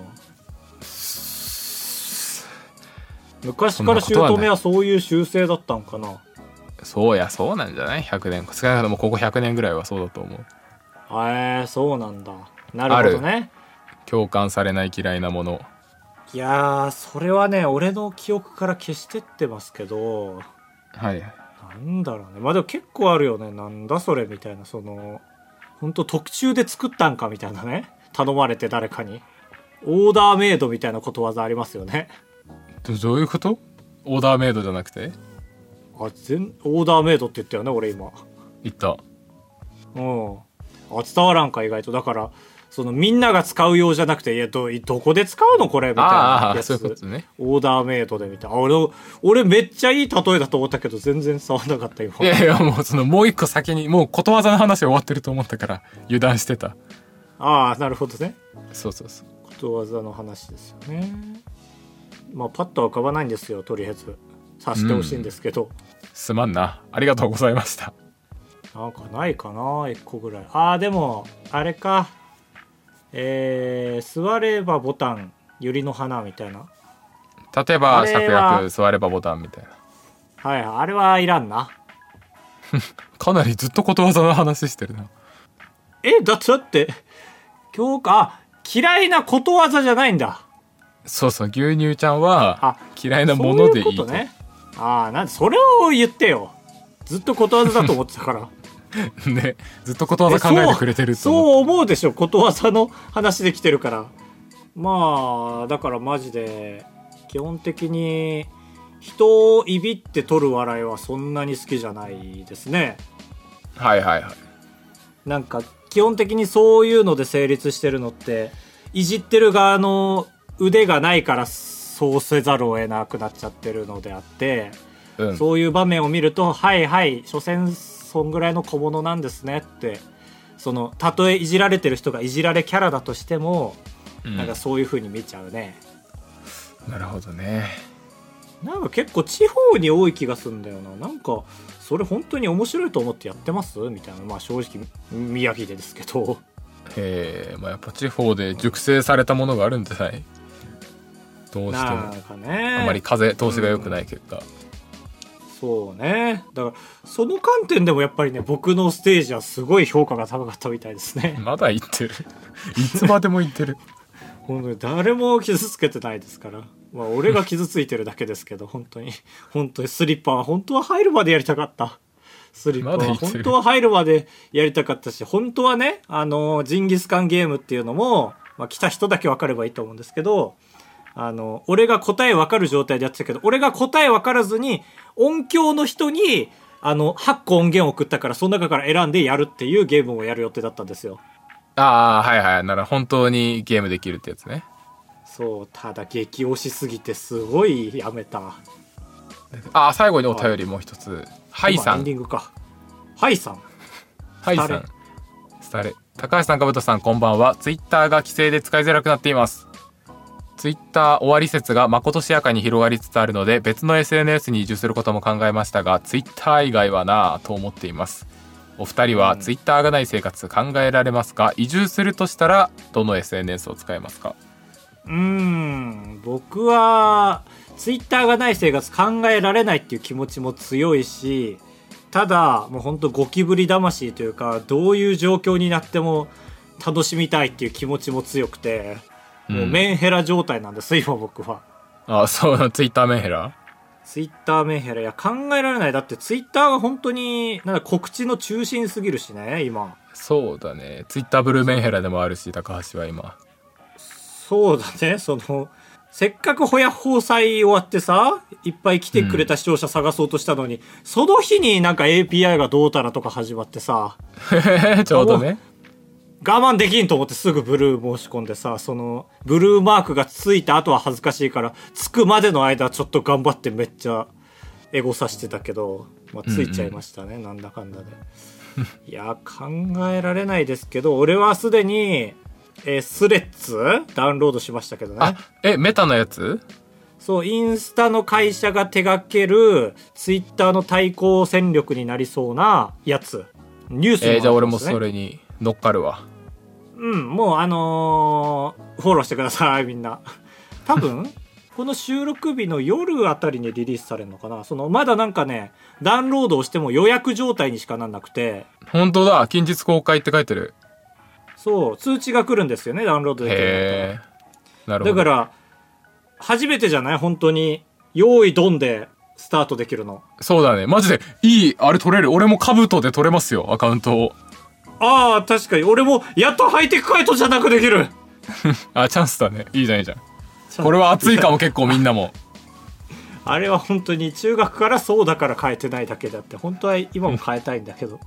昔から姑はそういう習性だったんかな。そうやそうなんじゃない？100年。少なくともここ100年ぐらいはそうだと思う。へえそうなんだ。なるほどね。共感されない嫌いなものいやーそれはね俺の記憶から消してってますけどはい。なんだろうね。まあでも結構あるよね。なんだそれみたいなその本当特注で作ったんかみたいなね。頼まれて誰かに。オーダーメイドみたいなことわざありますよね。どどういうこと？オーダーメイドじゃなくて？あ全オーダーメイドって言ったよね俺今。言った。うん。あ伝わらんか意外と。だからそのみんなが使うようじゃなくていやどどこで使うのこれみたいあなやあそういうことつね。オーダーメイドでみたいな。あ俺俺めっちゃいい例えだと思ったけど全然伝わんなかった今。いやいやもうそのもう一個先にもうことわざの話終わってると思ったから油断してた。ああなるほどね。そうそうそう。ことわざの話ですよね。まあパッとは浮かばないんですよとりあえず。さしてほしいんですけど、すまんな。ありがとうございました。なんかないかな一個ぐらい。ああでもあれかえー、座ればボタン百合の花みたいな。例えばあれは芍薬座ればボタンみたいな。はいはいあれはいらんな かなりずっとことわざの話してるな。えだってだって今日かあ嫌いなことわざじゃないんだ。そうそう牛乳ちゃんはあ嫌いなものでいいと。ね。ああなんでそれを言ってよ。ずっとことわざだと思ってたから ねずっとことわざ考えてくれてるそう思うでしょ。ことわざの話で来てるから。まあだからマジで基本的に人をいびって取る笑いはそんなに好きじゃないですね。はいはいはい。なんか基本的にそういうので成立してるのっていじってる側の腕がないからそうせざるを得なくなっちゃってるのであって、うん。そういう場面を見るとはいはい所詮そんぐらいの小物なんですねってそのたとえいじられてる人がいじられキャラだとしても、うん。なんかそういう風に見ちゃうね。なるほどね。なんか結構地方に多い気がするんだよな。なんかそれ本当に面白いと思ってやってます？みたいな。まあ正直宮城でですけど。へえまあやっぱ地方で熟成されたものがあるんじゃない？どうしてなもね。あまり風通しが良くない結果、そうね。だからその観点でもやっぱりね僕のステージはすごい評価が高かったみたいですね。まだ言ってる。いつまでも言ってる。本当に誰も傷つけてないですから。まあ俺が傷ついてるだけですけど本当に。本当にスリッパは本当は入るまでやりたかった。スリッパは本当は入るまでやりたかったし本当はねあのジンギスカンゲームっていうのも、まあ、来た人だけ分かればいいと思うんですけどあの俺が答え分かる状態でやってたけど俺が答え分からずに音響の人にあの8個音源を送ったからその中から選んでやるっていうゲームをやる予定だったんですよ。ああはいはい。なら本当にゲームできるってやつね。そうただ激推しすぎてすごいやめた。ああ最後にお便りもう一つ。はい。さエンんディングか。はいさん。はいさん。スタレ高橋さんかぶとさんこんばんは。ツイッターが規制で使いづらくなっていますツイッター終わり説がまことしやかに広がりつつあるので別の SNS に移住することも考えましたがツイッター以外はなぁと思っています。お二人はツイッターがない生活考えられますか？移住するとしたらどの SNS を使いますか？うーん僕はツイッターがない生活考えられないっていう気持ちも強いしただもうほんとゴキブリ魂というかどういう状況になっても楽しみたいっていう気持ちも強くて、もうメンヘラ状態なんです今僕は。あそうツイッターメンヘラ？ツイッターメンヘラ。いや考えられない。だってツイッターが本当になんだ告知の中心すぎるしね今。そうだね。ツイッターブルーメンヘラでもあるし高橋は今。そうだね、その、せっかくほや放祭終わってさ、いっぱい来てくれた視聴者探そうとしたのに、その日になんか API がどうたらとか始まってさ、ちょうどね我慢できんと思ってすぐブルー申し込んでさ、その、ブルーマークがついた後は恥ずかしいから、つくまでの間ちょっと頑張ってめっちゃエゴさしてたけど、まあ、ついちゃいましたね、なんだかんだで。いや、考えられないですけど、俺はすでに、えースレッズ？ダウンロードしましたけどね。あえメタのやつ？そう、インスタの会社が手掛ける、ツイッターの対抗戦力になりそうなやつ。ニュースにえーじゃあ俺もそれに乗っかるわうん、もうあのーフォローしてください、みんな。多分、この収録日の夜あたりにリリースされるのかな。その、まだなんかね、ダウンロードをしても予約状態にしかなんなくて、本当だ。近日公開って書いてる。そう、通知が来るんですよね、ダウンロードできるなるほど。だから、初めてじゃない？本当に、用意ドンでスタートできるの。そうだね。マジでいいあれ取れる。俺も兜で取れますよアカウントをああ、確かに。俺も、やっとハイテクカイトじゃなくできる。あチャンスだねいいじゃんいいじゃんこれは熱いかも結構みんなも あれは本当に中学からそうだから変えてないだけであって、本当は今も変えたいんだけど。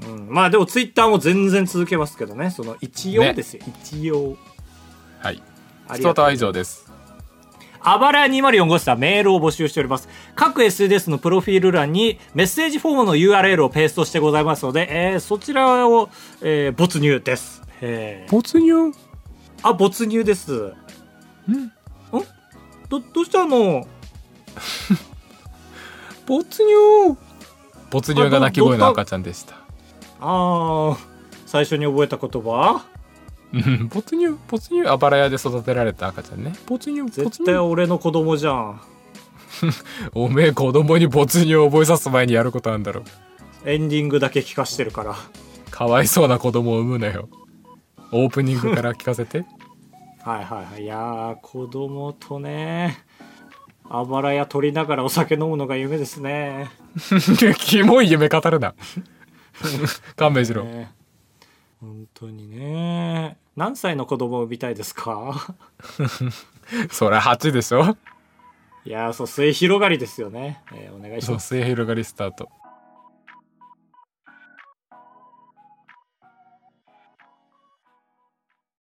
うん、まあでもツイッターも全然続けますけどね。その一応ですよ。一応。はいありがとうストートは以上ですあばらや204号室はメールを募集しております。各 SNS のプロフィール欄にメッセージフォームの URL をペーストしてございますので、えーそちらを、えー没入です。えー。没入？あ、没入です。ん。ん？ど、どうしたの？没入？没入が鳴き声の赤ちゃんでした。あー、最初に覚えた言葉？うん。没入没入あばら屋で育てられた赤ちゃんね。没入没絶対入。俺の子供じゃん。おめえ子供に没入を覚えさす前にやることあんだろ。エンディングだけ聞かしてるから。かわいそうな子供を産むなよ。オープニングから聞かせて。はいはいはい。いやー、子供とね、あばらや取りながらお酒飲むのが夢ですね。キモい夢語るな。勘弁しろ。ね本当にね。何歳の子供を産みたいですか？そりゃ8でしょ？いやー、そう、末広がりですよね。えーお願いします。末広がりスタート